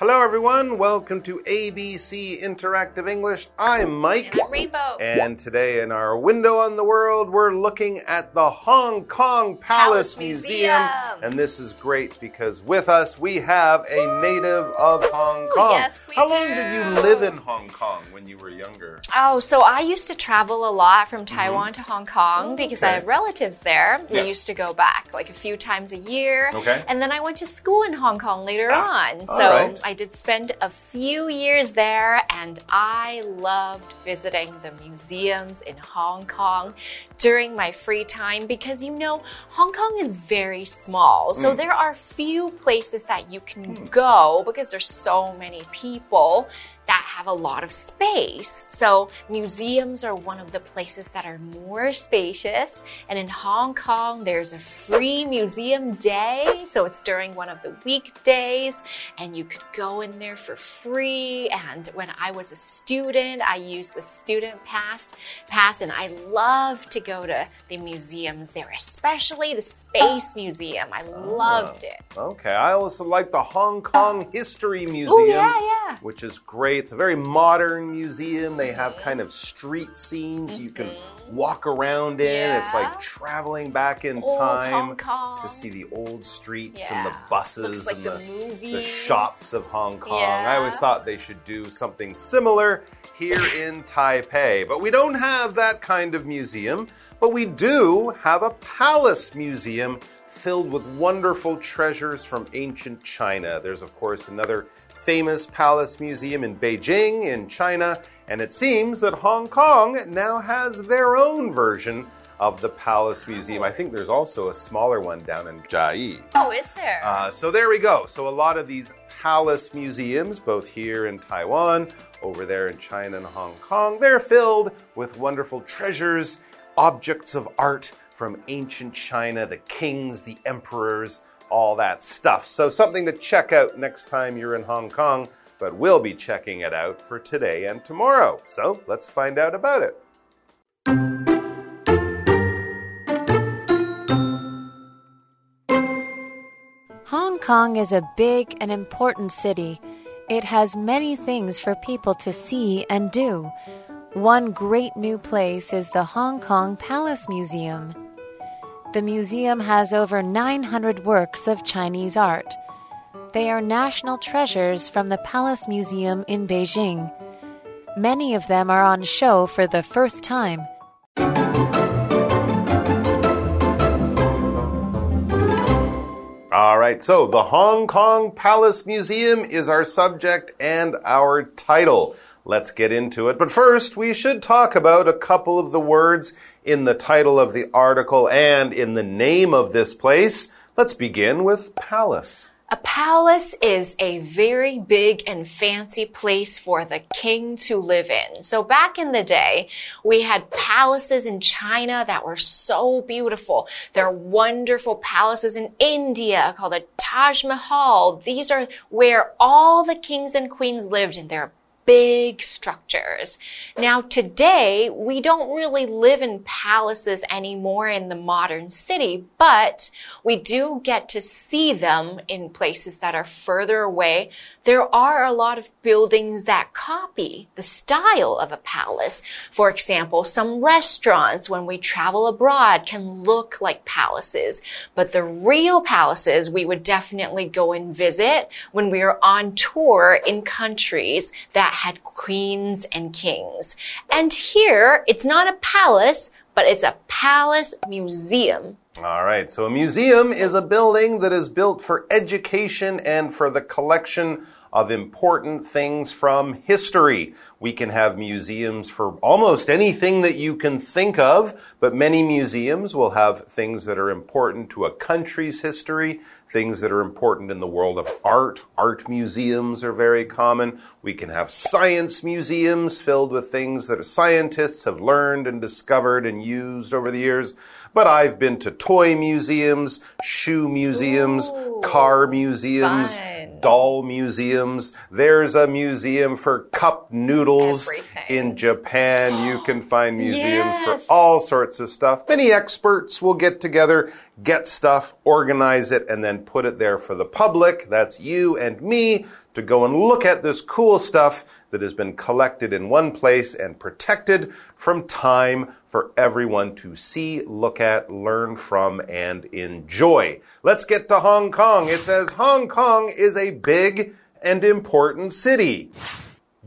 everyone. Welcome to ABC Interactive English. I'm Mike. And I'm Rainbow. And today, in our window on the world, we're looking at the Hong Kong Palace, Palace Museum. Museum. And this is great because with us we have a native of Hong Kong. yes, we How long did you live in Hong Kong when you were younger? Oh, so I used to travel a lot from Taiwan to Hong Kong because I Mm-hmm. Have relatives there. Yes. We used to go back like a few times a year. Okay. And then I went to school in Hong Kong later Ah, on. So right. I did spend a few years there and I loved visiting the museums in Hong Kong during my free time because you know, Hong Kong is very small. So Mm. there are few places that you can go because there's so many people that have a lot of space. So museums are one of the places that are more spacious. And in Hong Kong, there's a free museum day. So it's during one of the weekdays and you could go in there for free. And when I was a student, I used the student pass, pass and I love to go to the museums there, especially the Space Museum. I loved oh, it. Okay, I also like the Hong Kong History Museum. Oh, yeah, yeah. Which is great. It's a very modern museum. They have kind of street scenes you can walk around in. It's Mm-hmm. Like traveling back in Old time to see the old streets and the buses like and the the, the shops of Hong Kong. I always thought they should do something similar here in Taipei. But we don't have that kind of museum. But we do have a palace museum filled with wonderful treasures from ancient China. There's, of course, another famous palace museum in Beijing, in China. And it seems that Hong Kong now has their own version of the Palace Museum. I think there's also a smaller one down in Chiayi. Oh, is there? Uh, so there we go. So a lot of these palace museums, both here in Taiwan, over there in China and Hong Kong, they're filled with wonderful treasures, objects of art from ancient China, the kings, the emperors, all that stuff. So something to check out next time you're in Hong Kong, but we'll be checking it out for today and tomorrow. So let's find out about it. Hong Kong is a big and important city. It has many things for people to see and do. One great new place is the Hong Kong Palace Museum. The museum has over 900 works of Chinese art. They are national treasures from the Palace Museum in Beijing. Many of them are on show for the first time. All right, so the Hong Kong Palace Museum is our subject and our title. Let's get into it. But first, we should talk about a couple of the words in the title of the article and in the name of this place. Let's begin with palace. A palace is a very big and fancy place for the king to live in. So back in the day, we had palaces in China that were so beautiful. There are wonderful palaces in India called the Taj Mahal. These are where all the kings and queens lived and they're big structures. Now today, we don't really live in palaces anymore in the modern city, but we do get to see them in places that are further away. There are a lot of buildings that copy the style of a palace. For example, some restaurants when we travel abroad can look like palaces, but the real palaces we would definitely go and visit when we are on tour in countries that had queens and kings. And here, it's not a palace, but it's a palace museum. All right, so a museum is a building that is built for education and for the collection of important things from history. We can have museums for almost anything that you can think of, but many museums will have things that are important to a country's history, things that are important in the world of art. Art museums are very common. We can have science museums filled with things that scientists have learned and discovered and used over the years. But I've been to toy museums, shoe museums, Ooh, car museums, fun. Doll museums. There's a museum for cup noodles Everything. in Japan. You can find museums Yes. for all sorts of stuff. Many experts will get together, get stuff, organize it, and then put it there for the public. That's you and me to go and look at this cool stuff that has been collected in one place and protected from time for everyone to see, look at, learn from, and enjoy. Let's get to Hong Kong. It says Hong Kong is a big and important city.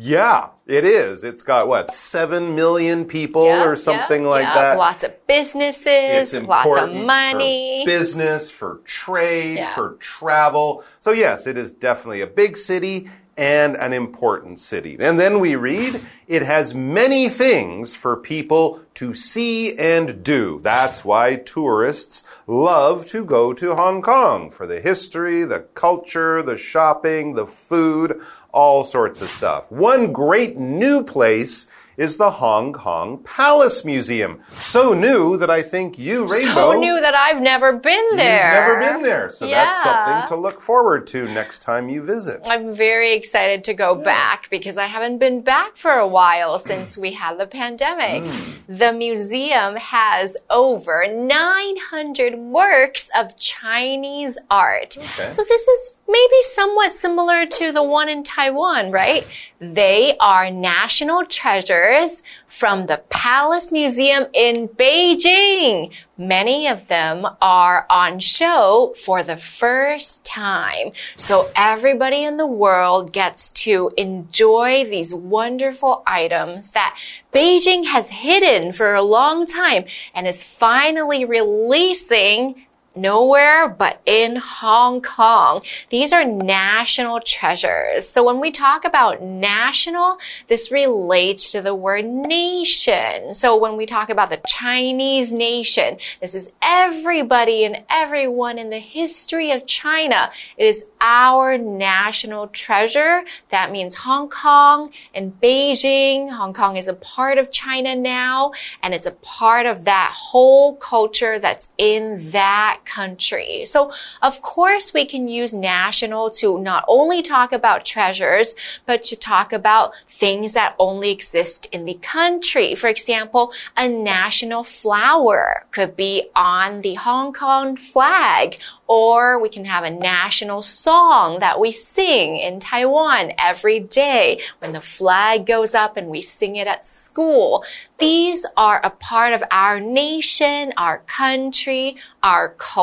Yeah, it is. It's got what, 7 million people Yeah, or something yeah, like yeah. that? Lots of businesses, It's lots of money. for business, for trade, for travel. So yes, it is definitely a big city and an important city. And then we read, it has many things for people to see and do. That's why tourists love to go to Hong Kong for the history, the culture, the shopping, the food, all sorts of stuff. One great new place is the Hong Kong Palace Museum. So new that I think you, Rainbow, so new that I've never been there. You've never been there, so that's something to look forward to next time you visit. I'm very excited to go back because I haven't been back for a while since we had the pandemic. Mm. The museum has over 900 works of Chinese art. Okay. So this is maybe somewhat similar to the one in Taiwan, right? They are national treasures from the Palace Museum in Beijing. Many of them are on show for the first time. So everybody in the world gets to enjoy these wonderful items that Beijing has hidden for a long time and is finally releasing nowhere but in Hong Kong. These are national treasures. So when we talk about national, this relates to the word nation. So when we talk about the Chinese nation, this is everybody and everyone in the history of China. It is our national treasure. That means Hong Kong and Beijing. Hong Kong is a part of China now, and it's a part of that whole culture that's in that country. So, of course, we can use national to not only talk about treasures, but to talk about things that only exist in the country. For example, a national flower could be on the Hong Kong flag or we can have a national song that we sing in Taiwan every day when the flag goes up and we sing it at school. These are a part of our nation, our country, our culture.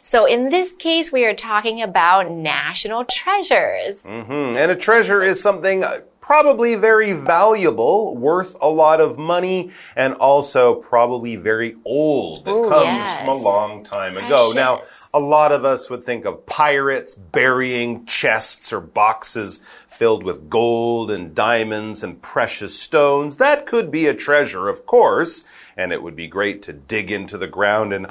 So in this case, we are talking about national treasures. hmm And a treasure is something probably very valuable, worth a lot of money, and also probably very old. It Ooh, comes yes. from a long time ago. Now, Precious. A lot of us would think of pirates burying chests or boxes filled with gold and diamonds and precious stones. That could be a treasure, of course, and it would be great to dig into the ground and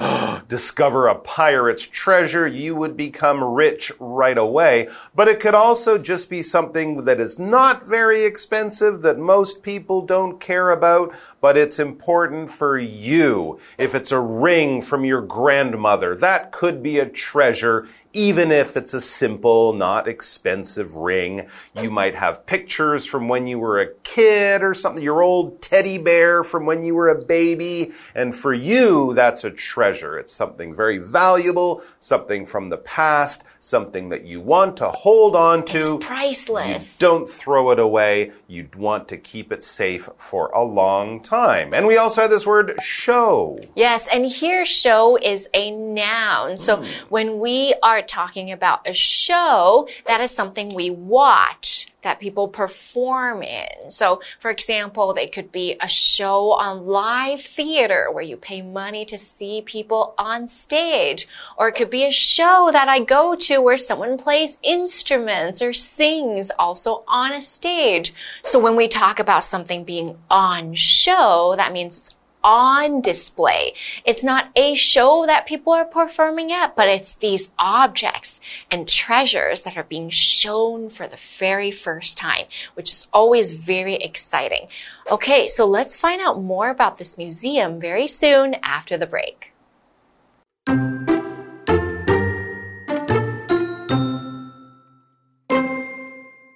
discover a pirate's treasure. You would become rich right away. But it could also just be something that is not very expensive, that most people don't care about, but it's important for you. If it's a ring from your grandmother, that could a treasure even if it's a simple, not expensive ring. You might have pictures from when you were a kid or something, your old teddy bear from when you were a baby. And for you, that's a treasure. It's something very valuable, something from the past, something that you want to hold on to. Priceless. You don't throw it away. You want to keep it safe for a long time. And we also have this word show. Yes, and here show is a noun. So mm. when we are talking about a show, that is something we watch that people perform in. So, for example, they could be a show on live theater where you pay money to see people on stage. Or it could be a show that I go to where someone plays instruments or sings also on a stage. So when we talk about something being on show, that means it's on display. It's not a show that people are performing at, but it's these objects and treasures that are being shown for the very first time, which is always very exciting. Okay, so let's find out more about this museum very soon after the break.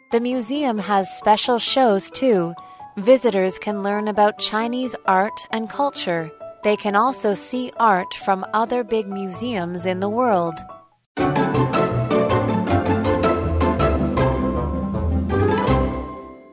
The museum has special shows too. Visitors can learn about Chinese art and culture. They can also see art from other big museums in the world.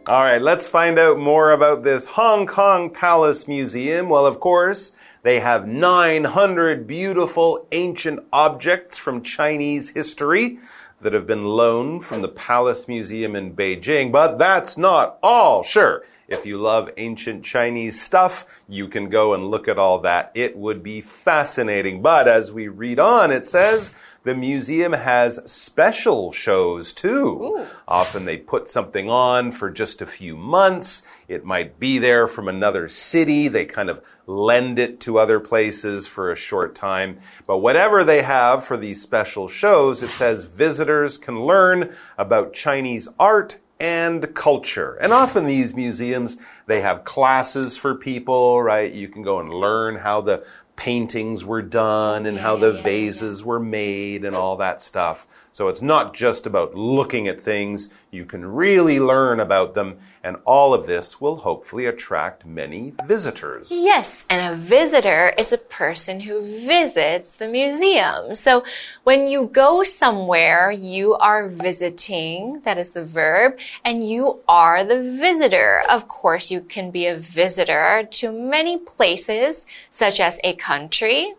All right, let's find out more about this Hong Kong Palace Museum. Well, of course, they have 900 beautiful ancient objects from Chinese history that have been loaned from the Palace Museum in Beijing. But that's not all. Sure, if you love ancient Chinese stuff, you can go and look at all that. It would be fascinating. But as we read on, it says, the museum has special shows too. Ooh. Often they put something on for just a few months. It might be there from another city. They kind of lend it to other places for a short time. But whatever they have for these special shows, it says visitors can learn about Chinese art and culture. And often these museums, they have classes for people, right? You can go and learn how the paintings were done and how the yeah, yeah. vases were made and all that stuff. So it's not just about looking at things, you can really learn about them, and all of this will hopefully attract many visitors. Yes, and a visitor is a person who visits the museum. So when you go somewhere, you are visiting, that is the verb, and you are the visitor. Of course, you can be a visitor to many places, such as a country.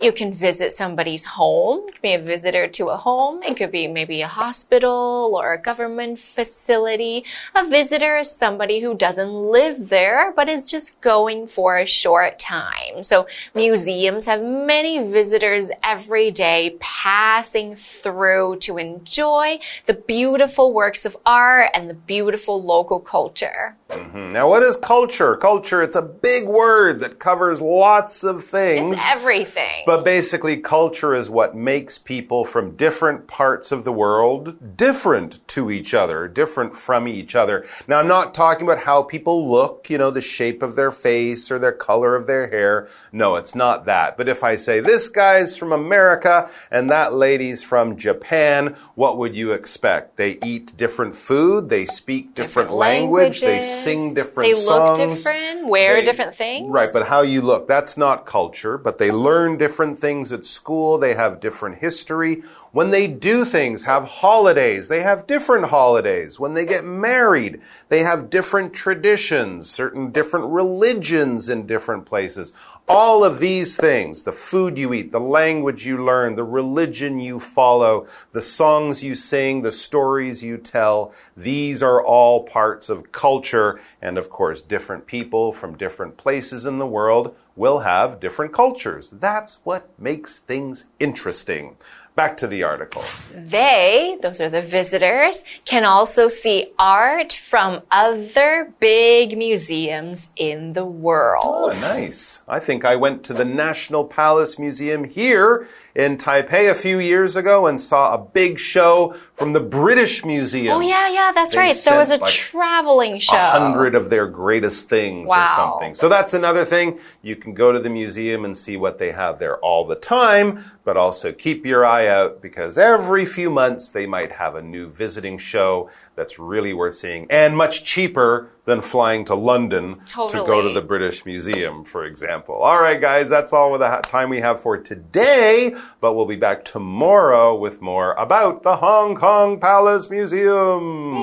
You can visit somebody's home, be a visitor to a home. It could be maybe a hospital or a government facility. A visitor is somebody who doesn't live there, but is just going for a short time. So museums have many visitors every day passing through to enjoy the beautiful works of art and the beautiful local culture. Mhm. Now, what is culture? Culture, it's a big word that covers lots of things. It's everything. But basically, culture is what makes people from different parts of the world different to each other, different from each other. Now, I'm not talking about how people look, you know, the shape of their face or their color of their hair. No, it's not that. But if I say this guy's from America and that lady's from Japan, what would you expect? They eat different food, they speak different, language, they sing different They look different, wear They- different things. Right, but how you look, that's not culture. But they learn different things at school, they have different history. When they do things, have holidays, they have different holidays. When they get married, they have different traditions, certain different religions in different places. All of these things, the food you eat, the language you learn, the religion you follow, the songs you sing, the stories you tell, these are all parts of culture. And of course, different people from different places in the world will have different cultures. That's what makes things interesting. Back to the article. They, those are the visitors, can also see art from other big museums in the world. Oh, nice. I think I went to the National Palace Museum here in Taipei a few years ago and saw a big show from the British Museum. Oh, yeah, yeah, that's They right. There was a like, traveling show. a hundred of their greatest things or something. So that's another thing. You can go to the museum and see what they have there all the time, but also keep your eye out because every few months they might have a new visiting show that's really worth seeing and much cheaper than flying to London to go to the British Museum, for example. All right, guys, that's all the time we have for today, but we'll be back tomorrow with more about the Hong Kong Palace Museum.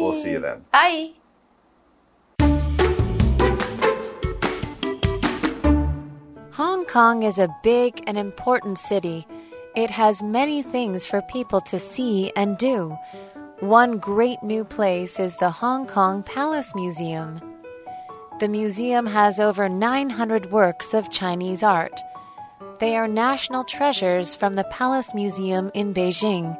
We'll see you then. Bye. Hong Kong is a big and important city. It has many things for people to see and do. One great new place is the Hong Kong Palace Museum. The museum has over 900 works of Chinese art. They are national treasures from the Palace Museum in Beijing.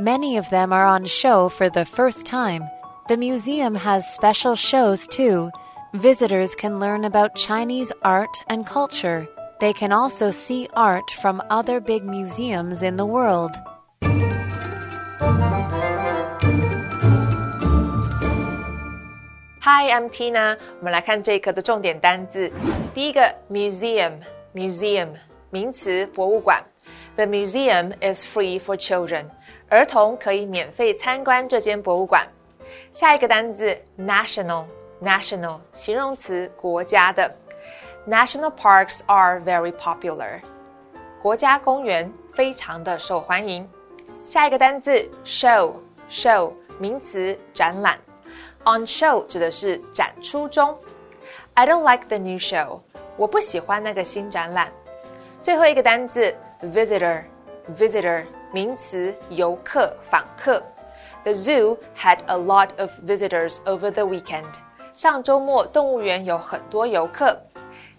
Many of them are on show for the first time. The museum has special shows too. Visitors can learn about Chinese art and culture. They can also see art from other big museums in the world. Hi, I'm Tina。我们来看这一课的重点单字。第一个，museum，museum，名词，博物馆。The museum is free for children。儿童可以免费参观这间博物馆。下一个单字 national，national 形容词，国家的。National parks are very popular。国家公园非常的受欢迎。下一个单字 show，show 名词，展览。On show 指的是展出中。I don't like the new show。我不喜欢那个新展览。最后一个单字 visitor，visitor 名词，游客、访客。The zoo had a lot of visitors over the weekend。上周末动物园有很多游客。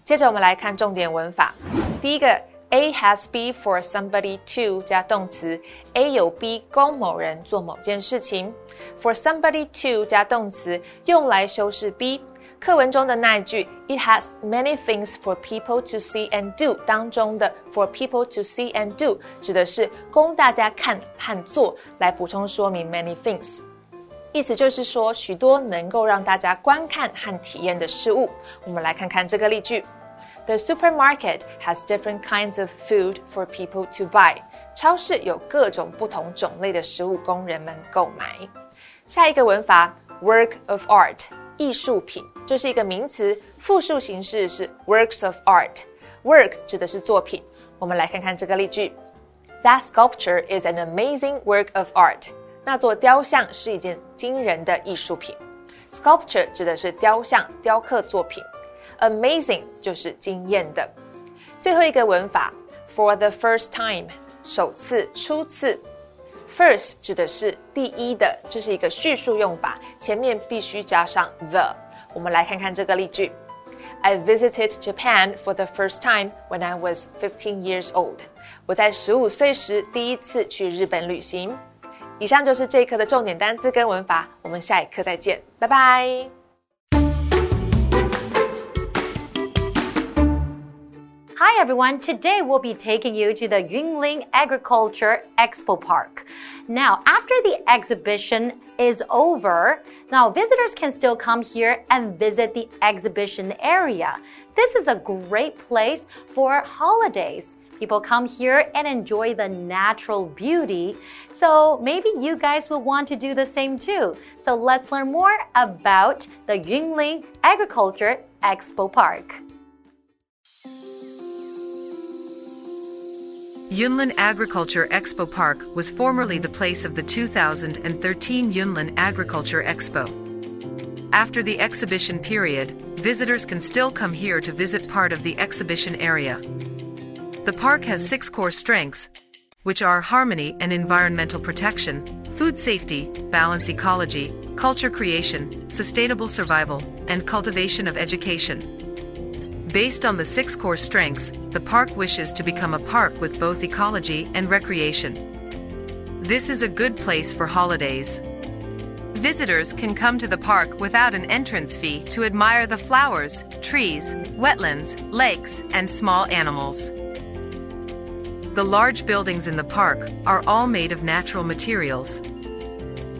接着我们来看重点文法。第一个 ，A has B for somebody to 加动词，A 有 B 供某人做某件事情。For somebody to 加动词，用来修饰 B。课文中的那一句 "It has many things for people to see and do" 当中的 "for people to see and do" 指的是供大家看和做，来补充说明 many things。意思就是说许多能够让大家观看和体验的事物。我们来看看这个例句 ：The supermarket has different kinds of food for people to buy。超市有各种不同种类的食物供人们购买。下一个文法 work of art。艺术品，这是一个名词，复数形式是 works of art。work 指的是作品。我们来看看这个例句：That sculpture is an amazing work of art。那座雕像是一件惊人的艺术品。Sculpture 指的是雕像、雕刻作品。 Amazing 就是惊艳的。最后一个文法，for the first time，首次、初次。First 指的是第一的，这是一个叙述用法，前面必须加上 the。我们来看看这个例句：I visited Japan for the first time when I was 15 years old。我在十五岁时第一次去日本旅行。以上就是这一课的重点单词跟文法，我们下一课再见，拜拜。Hi everyone, today we'll be taking you to the Yunlin Agriculture Expo Park. Now, after the exhibition is over, now visitors can still come here and visit the exhibition area. This is a great place for holidays. People come here and enjoy the natural beauty. So maybe you guys will want to do the same too. So let's learn more about the Yunlin Agriculture Expo Park. Yunlin Agriculture Expo Park was formerly the place of the 2013 Yunlin Agriculture Expo. After the exhibition period, visitors can still come here to visit part of the exhibition area. The park has six core strengths, which are harmony and environmental protection, food safety, balance ecology, culture creation, sustainable survival, and cultivation of education. Based on the six core strengths, the park wishes to become a park with both ecology and recreation. This is a good place for holidays. Visitors can come to the park without an entrance fee to admire the flowers, trees, wetlands, lakes, and small animals. The large buildings in the park are all made of natural materials.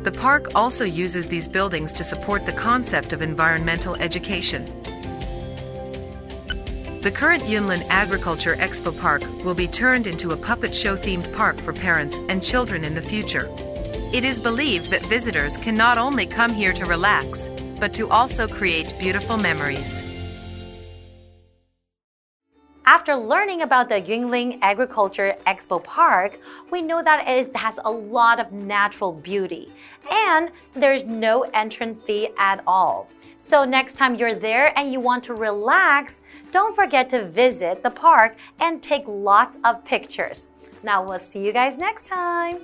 The park also uses these buildings to support the concept of environmental education. The current Yunlin Agriculture Expo Park will be turned into a puppet show themed park for parents and children in the future. It is believed that visitors can not only come here to relax, but to also create beautiful memories. After learning about the Yunlin Agriculture Expo Park, we know that it has a lot of natural beauty and there's no entrance fee at all. So next time you're there and you want to relax, don't forget to visit the park and take lots of pictures. Now we'll see you guys next time.